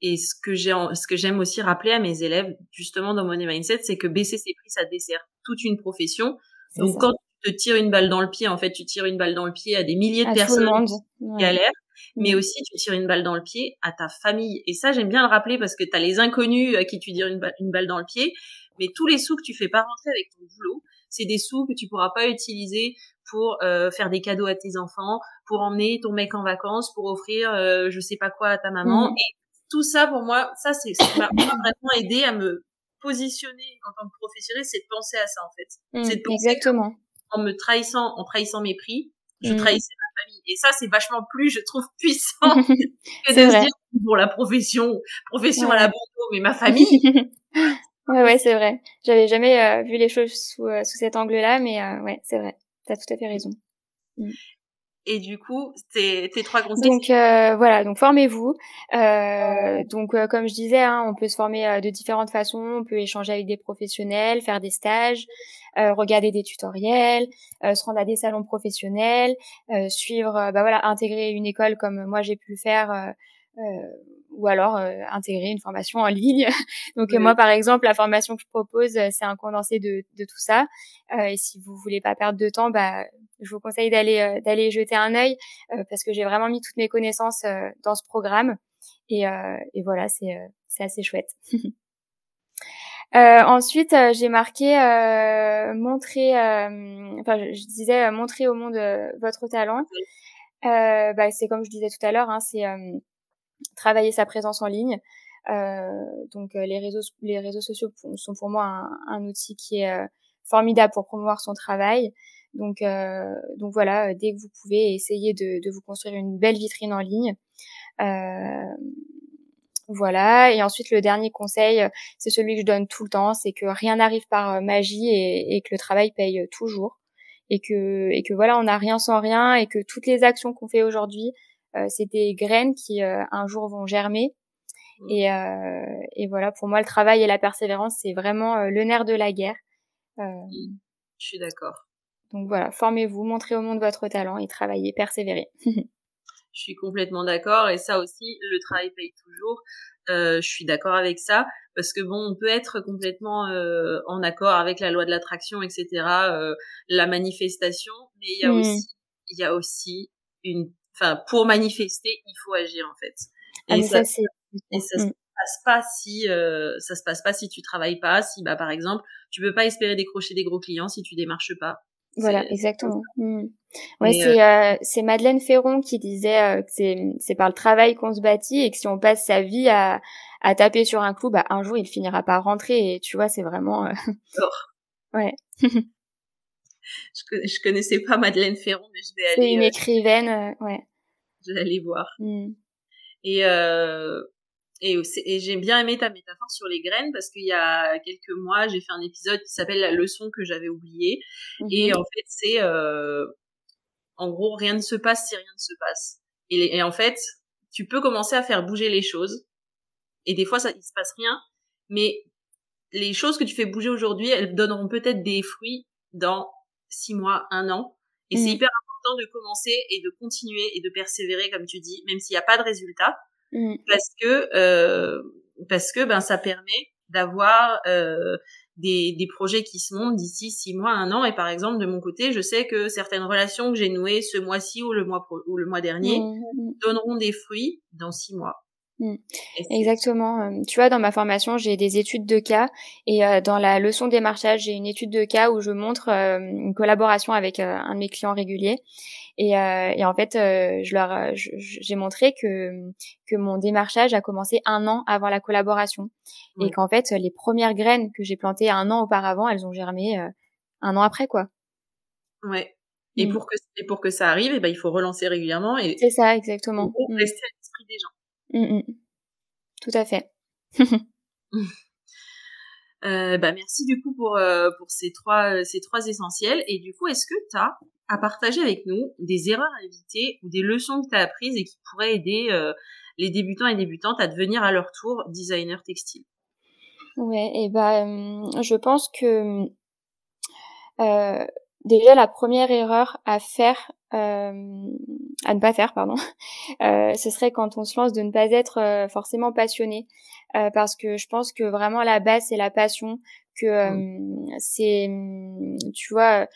et ce que j'ai ce que j'aime aussi rappeler à mes élèves justement dans Money Mindset, c'est que baisser ses prix, ça dessert toute une profession. Donc quand te tires une balle dans le pied. En fait, tu tires une balle dans le pied à des milliers de personnes qui galèrent, mais aussi tu tires une balle dans le pied à ta famille. Et ça, j'aime bien le rappeler parce que tu as les inconnus à qui tu tires une, une balle dans le pied, mais tous les sous que tu fais pas rentrer avec ton boulot, c'est des sous que tu pourras pas utiliser pour euh, faire des cadeaux à tes enfants, pour emmener ton mec en vacances, pour offrir euh, je sais pas quoi à ta maman. Mm. Et tout ça, pour moi, ça, c'est m'a vraiment aidé à me positionner en tant que professionnel, c'est de penser à ça en fait. Mm, c'est de penser exactement en me trahissant, en trahissant mes prix, je mm. trahissais ma famille. Et ça, c'est vachement plus, je trouve, puissant que de se dire pour la profession, profession à la Bordeaux, mais ma famille. ouais, ouais, c'est vrai. J'avais jamais euh, vu les choses sous, euh, sous cet angle-là, mais euh, ouais, c'est vrai. T'as tout à fait raison. Mm. Et du coup, tes, tes trois conseils. Donc euh, voilà, donc formez-vous. Euh, donc euh, comme je disais, hein, on peut se former euh, de différentes façons. On peut échanger avec des professionnels, faire des stages, regarder des tutoriels, se rendre à des salons professionnels, suivre, bah voilà, intégrer une école comme moi j'ai pu le faire. ou alors intégrer une formation en ligne. Donc moi, par exemple, la formation que je propose, c'est un condensé de, de tout ça. et si vous voulez pas perdre de temps, bah, je vous conseille d'aller d'aller jeter un œil parce que j'ai vraiment mis toutes mes connaissances dans ce programme. Et, et voilà, c'est c'est assez chouette. Euh, ensuite, euh, j'ai marqué euh, montrer, enfin, je, disais montrer au monde votre talent. Bah, c'est comme je disais tout à l'heure, hein, c'est travailler sa présence en ligne. donc les réseaux, les réseaux sociaux sont pour moi un, un outil qui est formidable pour promouvoir son travail. Donc, donc voilà, dès que vous pouvez, essayer de, de vous construire une belle vitrine en ligne. Euh, voilà. Et ensuite, le dernier conseil, euh, c'est celui que je donne tout le temps, c'est que rien n'arrive par euh, magie et, que le travail paye euh, toujours. Et que, et que voilà, on n'a rien sans rien et que toutes les actions qu'on fait aujourd'hui, c'est des graines qui un jour vont germer. Mmh. Et, et voilà, pour moi, le travail et la persévérance, c'est vraiment le nerf de la guerre. Je suis d'accord. Donc voilà, formez-vous, montrez au monde votre talent et travaillez, persévérez. Je suis complètement d'accord et ça aussi, le travail paye toujours. Euh, je suis d'accord avec ça parce que bon, on peut être complètement euh, en accord avec la loi de l'attraction, etc., euh, la manifestation, mais il y a mmh. aussi, il y a aussi une, enfin, pour manifester, il faut agir en fait. Ah, et ça, ça et ça se mmh. passe pas si ça se passe pas si tu travailles pas, si bah par exemple, tu peux pas espérer décrocher des gros clients si tu démarches pas. Voilà, exactement. Mmh. Ouais, c'est euh, c'est Madeleine Ferron qui disait euh, que c'est c'est par le travail qu'on se bâtit et que si on passe sa vie à à taper sur un clou, bah un jour il finira par rentrer et tu vois, c'est vraiment euh... ouais. je, je connaissais pas Madeleine Ferron, mais je vais aller. C'est une euh, écrivaine, ouais. Je vais aller voir. Mmh. Et euh, et, et j'ai bien aimé ta métaphore sur les graines parce qu'il y a quelques mois, j'ai fait un épisode qui s'appelle La leçon que j'avais oubliée. Et mhm. en fait, c'est euh, en gros, rien ne se passe si rien ne se passe. Et, et, en fait, tu peux commencer à faire bouger les choses. Et des fois, ça, il se passe rien. Mais les choses que tu fais bouger aujourd'hui, elles donneront peut-être des fruits dans six mois, un an. Et c'est mhm. hyper important de commencer et de continuer et de persévérer, comme tu dis, même s'il n'y a pas de résultat. Mmh. parce que euh, parce que ben ça permet d'avoir euh, des, des projets qui se montent d'ici six mois, un an. Et par exemple, de mon côté, je sais que certaines relations que j'ai nouées ce mois-ci ou le mois ou le mois dernier mmh, mmh, donneront des fruits dans six mois. Exactement. Euh, tu vois, dans ma formation, j'ai des études de cas et dans la leçon démarchage, j'ai une étude de cas où je montre une collaboration avec un de mes clients réguliers et, euh, et en fait, euh, je leur, j'ai montré que que mon démarchage a commencé un an avant la collaboration, et qu'en fait, les premières graines que j'ai plantées un an auparavant, elles ont germé euh, un an après, quoi. Ouais. Et mmh. pour que et pour que ça arrive, et eh ben il faut relancer régulièrement et. C'est ça, exactement. Pour mmh. rester à l'esprit des gens. Mmh, Tout à fait. Euh, bah merci du coup pour euh, pour ces trois ces trois essentiels et du coup est-ce que tu as à partager avec nous des erreurs à éviter ou des leçons que tu as apprises et qui pourraient aider euh, les débutants et débutantes à devenir à leur tour designer textile. Ouais, et ben je pense que euh, déjà la première erreur à faire, euh, à ne pas faire, pardon, euh, ce serait quand on se lance de ne pas être euh, forcément passionné, parce que je pense que vraiment la base c'est la passion, que mmh. c'est, tu vois, euh,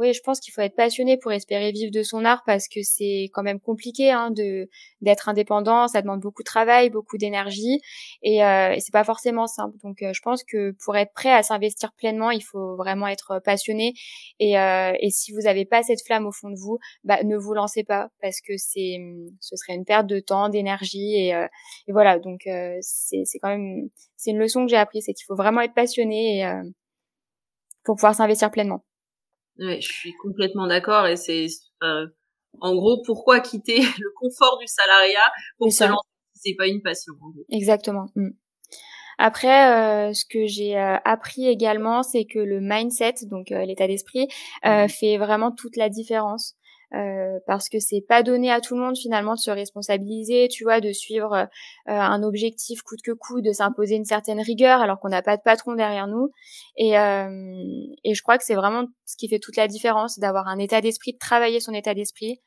oui, je pense qu'il faut être passionné pour espérer vivre de son art parce que c'est quand même compliqué hein, de d'être indépendant. Ça demande beaucoup de travail, beaucoup d'énergie et, euh, et c'est pas forcément simple. Donc, euh, je pense que pour être prêt à s'investir pleinement, il faut vraiment être passionné. Et, euh, et si vous n'avez pas cette flamme au fond de vous, bah, ne vous lancez pas parce que c'est ce serait une perte de temps, d'énergie et, euh, et voilà. Donc, c'est c'est quand même c'est une leçon que j'ai appris, c'est qu'il faut vraiment être passionné et, pour pouvoir s'investir pleinement. Ouais, je suis complètement d'accord et c'est euh, en gros pourquoi quitter le confort du salariat pour se lancer c'est pas une passion. Exactement. Mm. Après, euh, ce que j'ai euh, appris également, c'est que le mindset, donc l'état d'esprit, mmh fait vraiment toute la différence. Euh, parce que c'est pas donné à tout le monde finalement de se responsabiliser, tu vois, de suivre euh, un objectif coûte que coûte, de s'imposer une certaine rigueur alors qu'on n'a pas de patron derrière nous. Et, euh, et je crois que c'est vraiment ce qui fait toute la différence, d'avoir un état d'esprit, de travailler son état d'esprit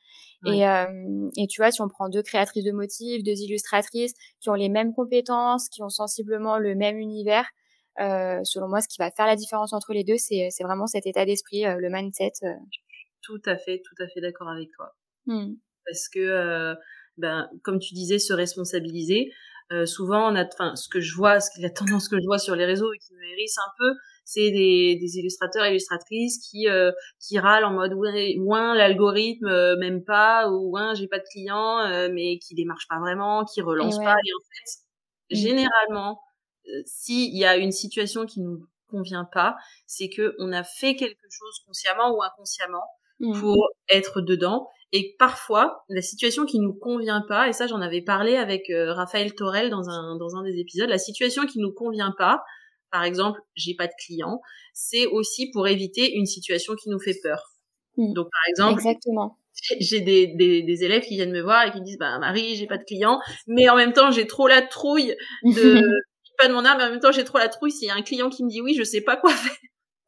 Et, euh, et tu vois, si on prend deux créatrices de motifs, deux illustratrices qui ont les mêmes compétences, qui ont sensiblement le même univers, euh, selon moi, ce qui va faire la différence entre les deux, c'est vraiment cet état d'esprit, le mindset. Euh. Tout à fait, tout à fait d'accord avec toi. Mmh. Parce que, ben, comme tu disais, se responsabiliser. souvent, on a, enfin, ce que je vois, ce la tendance que je vois sur les réseaux et qui me hérisse un peu, c'est des, des illustrateurs illustratrices qui euh, qui râlent en mode ouais, ouin l'algorithme euh, même pas ou ouin j'ai pas de clients euh, mais qui démarchent pas vraiment, qui relancent pas et en fait mmh. généralement s'il y a une situation qui nous convient pas, c'est que on a fait quelque chose consciemment ou inconsciemment mmh. pour être dedans et parfois la situation qui nous convient pas et ça j'en avais parlé avec Raphaël Torel dans un dans un des épisodes, la situation qui nous convient pas par exemple, j'ai pas de clients, c'est aussi pour éviter une situation qui nous fait peur. Hmm. Donc, par exemple, exactement. J'ai des, des, des, élèves qui viennent me voir et qui me disent, bah Marie, j'ai pas de clients, mais en même temps, j'ai trop la trouille de pas de mon âme, mais en même temps, j'ai trop la trouille s'il y a un client qui me dit oui, je sais pas quoi faire.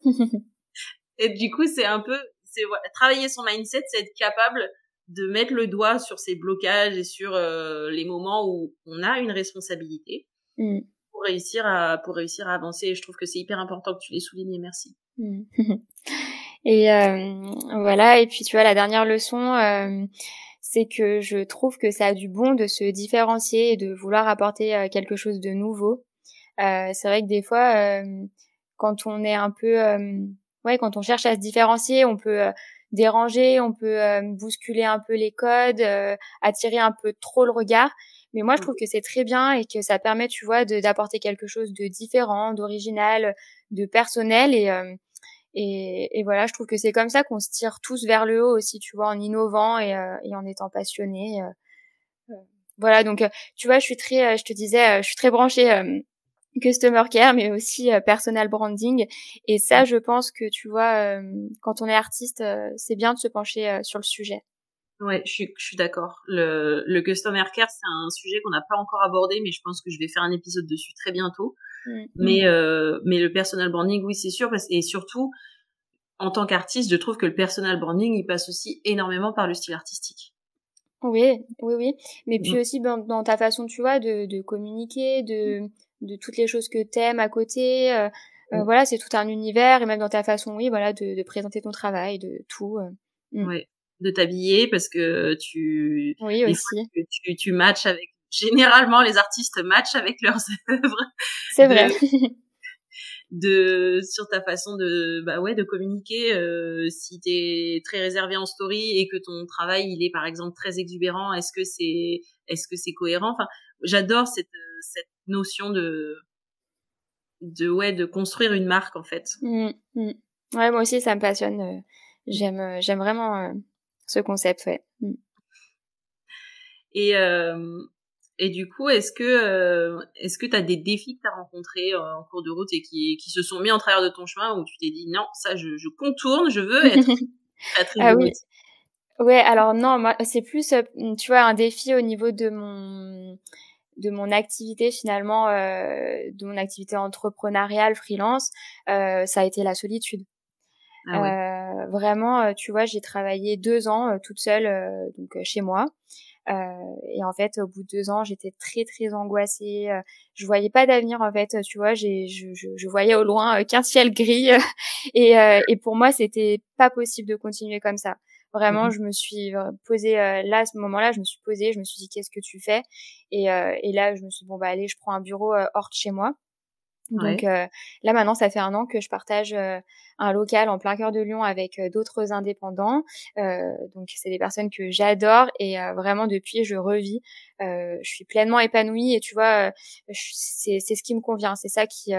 et du coup, c'est un peu, c'est travailler son mindset, c'est être capable de mettre le doigt sur ses blocages et sur euh, les moments où on a une responsabilité. Hmm pour réussir à pour réussir à avancer. Et je trouve que c'est hyper important que tu l'aies souligné. Merci. Mm. Et euh, voilà. Et puis tu vois la dernière leçon. Euh, c'est que je trouve que ça a du bon de se différencier et de vouloir apporter quelque chose de nouveau. C'est vrai que des fois, quand on est un peu, ouais, quand on cherche à se différencier, on peut déranger, on peut bousculer un peu les codes, attirer un peu trop le regard. Mais moi, je trouve que c'est très bien et que ça permet, tu vois, d'apporter quelque chose de différent, d'original, de personnel. Et, euh, et, et, voilà, je trouve que c'est comme ça qu'on se tire tous vers le haut aussi, tu vois, en innovant et, euh, et en étant passionné. Euh, voilà, donc tu vois, je suis très, je te disais, je suis très branchée customer care, mais aussi personal branding. Et ça, je pense que tu vois, quand on est artiste, c'est bien de se pencher sur le sujet. Ouais, je suis, je suis d'accord. Le, le customer care, c'est un sujet qu'on n'a pas encore abordé, mais je pense que je vais faire un épisode dessus très bientôt. Mm. Mais, euh, mais le personal branding, oui, c'est sûr. Parce, et surtout, en tant qu'artiste, je trouve que le personal branding, il passe aussi énormément par le style artistique. Oui, oui, oui. Mais puis mm. aussi dans, ta façon, tu vois, de, de communiquer, de, de toutes les choses que t'aimes à côté. Euh, euh, mm. voilà, c'est tout un univers. Et même dans ta façon, oui, voilà, de, de présenter ton travail, de tout. Euh. Ouais de t'habiller parce que tu oui aussi tu, tu matches avec généralement les artistes matchent avec leurs œuvres c'est vrai de sur ta façon de bah ouais de communiquer euh, si t'es très réservé en story et que ton travail il est par exemple très exubérant est-ce que c'est est-ce que c'est cohérent? Enfin j'adore cette cette notion de de ouais de construire une marque en fait mmh, mmh. ouais moi aussi ça me passionne euh, j'aime euh, j'aime vraiment euh, ce concept, ouais. Mm. Et euh, et du coup, est-ce que euh, est-ce que tu as des défis que tu as rencontrés euh, en cours de route et qui qui se sont mis en travers de ton chemin où tu t'es dit non, ça je, je contourne, je veux être ah oui. Ouais, alors non, moi c'est plus tu vois un défi au niveau de mon de mon activité finalement euh, de mon activité entrepreneuriale freelance, euh, ça a été la solitude. Ah euh, vraiment, euh, tu vois, j'ai travaillé deux ans euh, toute seule donc chez moi. Et en fait, au bout de deux ans, j'étais très très angoissée. je voyais pas d'avenir en fait. Tu vois, j'ai je, je, je, voyais au loin qu'un ciel gris. et, et pour moi, c'était pas possible de continuer comme ça. Vraiment, mmh je me suis posée là à ce moment-là, je me suis posée, je me suis dit qu'est-ce que tu fais? Et, et là, je me suis dit bon bah allez, je prends un bureau hors de chez moi. Donc euh, là maintenant, ça fait un an que je partage euh, un local en plein cœur de Lyon avec euh, d'autres indépendants. donc c'est des personnes que j'adore et vraiment depuis je revis. je suis pleinement épanouie et tu vois, c'est c'est ce qui me convient. C'est ça qui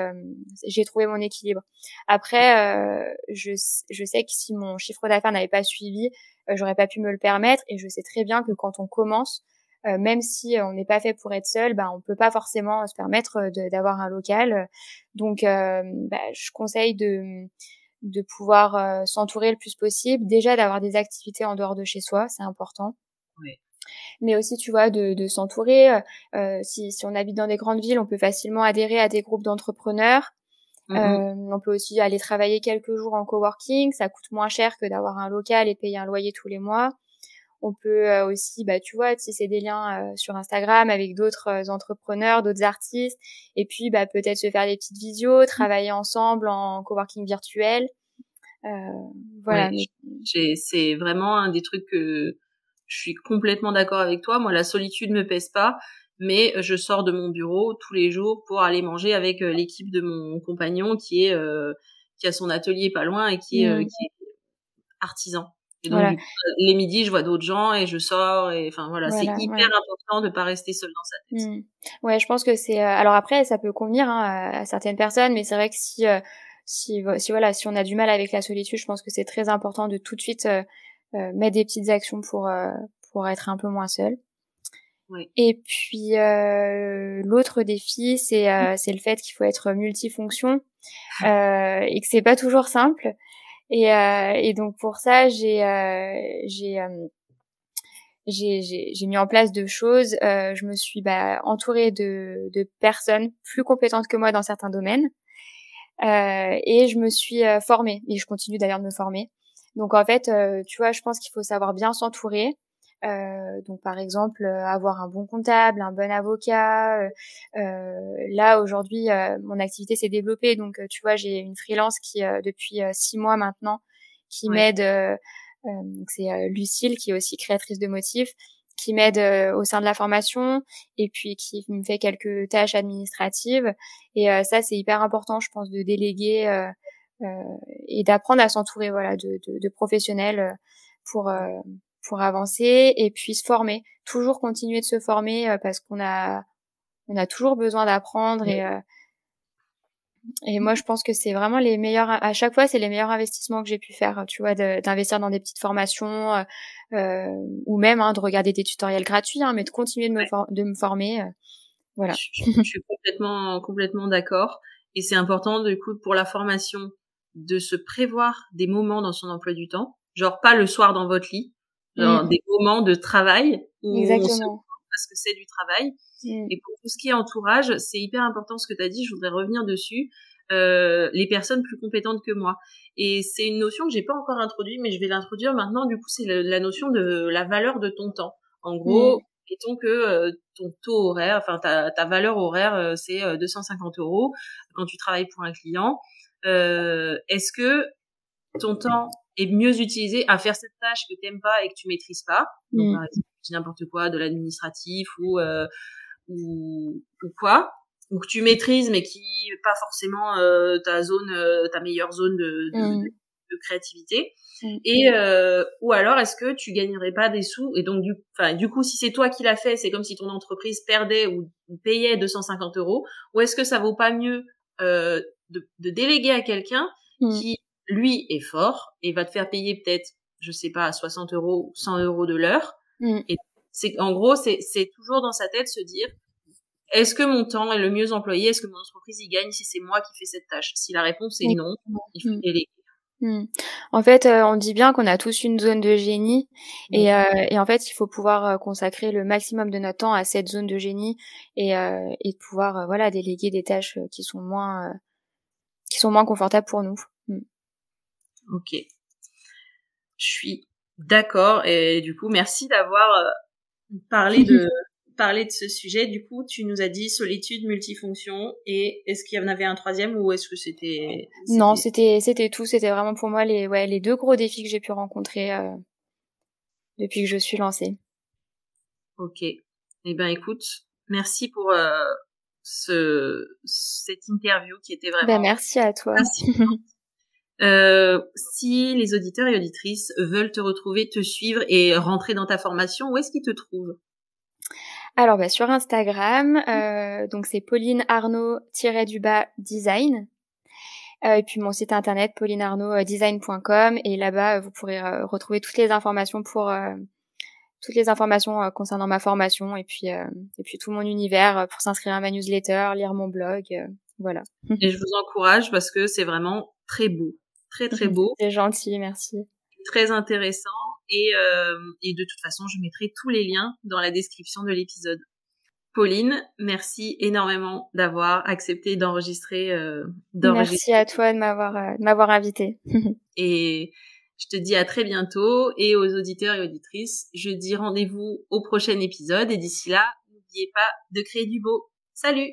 j'ai trouvé mon équilibre. Après, je je sais que si mon chiffre d'affaires n'avait pas suivi, j'aurais pas pu me le permettre et je sais très bien que quand on commence euh, même si euh, on n'est pas fait pour être seul, bah, on peut pas forcément se permettre euh, d'avoir un local. Donc, bah, je conseille de de pouvoir s'entourer le plus possible. Déjà d'avoir des activités en dehors de chez soi, c'est important. Oui. Mais aussi, tu vois, de, de s'entourer. Euh, si, si on habite dans des grandes villes, on peut facilement adhérer à des groupes d'entrepreneurs. Mm-hmm. on peut aussi aller travailler quelques jours en coworking. Ça coûte moins cher que d'avoir un local et payer un loyer tous les mois On peut aussi, bah, tu vois, tisser des liens sur Instagram avec d'autres entrepreneurs, d'autres artistes, et puis bah, peut-être se faire des petites visios, travailler ensemble en coworking virtuel. voilà. c'est vraiment un des trucs que je suis complètement d'accord avec toi. Moi, la solitude me pèse pas, mais je sors de mon bureau tous les jours pour aller manger avec l'équipe de mon compagnon qui est qui a son atelier pas loin et qui, est, mmh. qui est artisan. Et donc, les midis, je vois d'autres gens et je sors. Et enfin voilà, c'est hyper important de pas rester seul dans sa tête. Mmh. Ouais, je pense que c'est. Euh, alors après, ça peut convenir hein, à certaines personnes, mais c'est vrai que si, euh, si, si voilà, si on a du mal avec la solitude, je pense que c'est très important de tout de suite euh, mettre des petites actions pour pour être un peu moins seul. Oui. Et puis l'autre défi, c'est c'est le fait qu'il faut être multifonction et que c'est pas toujours simple. Et, euh, et donc pour ça, j'ai euh, j'ai euh, j'ai mis en place deux choses. Euh, je me suis bah, entourée de, de, personnes plus compétentes que moi dans certains domaines. Euh, et je me suis formée. Et je continue d'ailleurs de me former. Donc en fait, tu vois, je pense qu'il faut savoir bien s'entourer. Euh, donc par exemple euh, avoir un bon comptable, un bon avocat. Euh, là aujourd'hui, mon activité s'est développée, donc tu vois j'ai une freelance qui depuis six mois maintenant qui m'aide. c'est Lucille qui est aussi créatrice de motifs qui m'aide au sein de la formation et puis qui me fait quelques tâches administratives et ça c'est hyper important je pense de déléguer et d'apprendre à s'entourer voilà de, de, de professionnels pour pour avancer et puis se former, toujours continuer de se former euh, parce qu'on a on a toujours besoin d'apprendre et euh, et moi je pense que c'est vraiment les meilleurs à chaque fois c'est les meilleurs investissements que j'ai pu faire tu vois d'investir dans des petites formations euh, ou même hein, de regarder des tutoriels gratuits hein, mais de continuer de me de me former voilà. Je, suis complètement complètement d'accord et c'est important du coup pour la formation de se prévoir des moments dans son emploi du temps genre pas le soir dans votre lit genre mmh. des moments de travail où Exactement. on se parce que c'est du travail. Mmh. Et pour tout ce qui est entourage, c'est hyper important ce que tu as dit, je voudrais revenir dessus. Euh, les personnes plus compétentes que moi. Et c'est une notion que j'ai pas encore introduite, mais je vais l'introduire maintenant. Du coup, c'est la notion de la valeur de ton temps. En gros, mmh. mettons que euh, ton taux horaire, enfin ta, ta valeur horaire, euh, c'est 250 euros quand tu travailles pour un client. Est-ce que ton temps est mieux utilisé à faire cette tâche que t'aimes pas et que tu maîtrises pas. Donc, mm. par exemple, n'importe quoi, de l'administratif ou, euh, ou, ou quoi, ou que tu maîtrises mais qui pas forcément euh, ta zone, euh, ta meilleure zone de, de, mm. de, créativité. Mm. Et euh, ou alors est-ce que tu gagnerais pas des sous et donc du, enfin du coup si c'est toi qui l'as fait, c'est comme si ton entreprise perdait ou, payait 250 euros. Ou est-ce que ça vaut pas mieux euh, de, de déléguer à quelqu'un qui lui est fort et va te faire payer peut-être, je sais pas, 60 euros, 100 euros de l'heure. Mm. Et c'est, en gros, c'est, c'est toujours dans sa tête se dire, est-ce que mon temps est le mieux employé? Est-ce que mon entreprise y gagne si c'est moi qui fais cette tâche? Si la réponse est non, il faut mm. déléguer. Mm. En fait, euh, on dit bien qu'on a tous une zone de génie et, euh, et, en fait, il faut pouvoir euh, consacrer le maximum de notre temps à cette zone de génie et, et pouvoir voilà déléguer des tâches qui sont moins qui sont moins confortables pour nous. Ok. Je suis d'accord et du coup merci d'avoir euh, parlé de parlé de ce sujet. Du coup, tu nous as dit solitude, multifonction et est-ce qu'il y en avait un troisième ou est-ce que c'était Non, c'était c'était tout. C'était vraiment pour moi les ouais les deux gros défis que j'ai pu rencontrer euh, depuis que je suis lancée. Ok. Eh ben écoute, merci pour euh, ce cette interview qui était vraiment. Ben, merci à toi. Euh, si les auditeurs et auditrices veulent te retrouver, te suivre et rentrer dans ta formation, où est-ce qu'ils te trouvent? Alors bah, sur Instagram, euh, donc c'est Pauline Arnaud-du-bas design. Euh, et puis mon site internet paulinearnauddesign.com et là-bas vous pourrez retrouver toutes les informations pour toutes les informations concernant ma formation et puis et puis tout mon univers pour s'inscrire à ma newsletter, lire mon blog, voilà. Et je vous encourage parce que c'est vraiment très beau très très beau. C'est gentil, merci. Très intéressant et, euh, et de toute façon, je mettrai tous les liens dans la description de l'épisode. Pauline, merci énormément d'avoir accepté d'enregistrer. Euh, merci à toi de m'avoir euh, m'avoir invité. et Je te dis à très bientôt et aux auditeurs et auditrices, je dis rendez-vous au prochain épisode et d'ici là, n'oubliez pas de créer du beau. Salut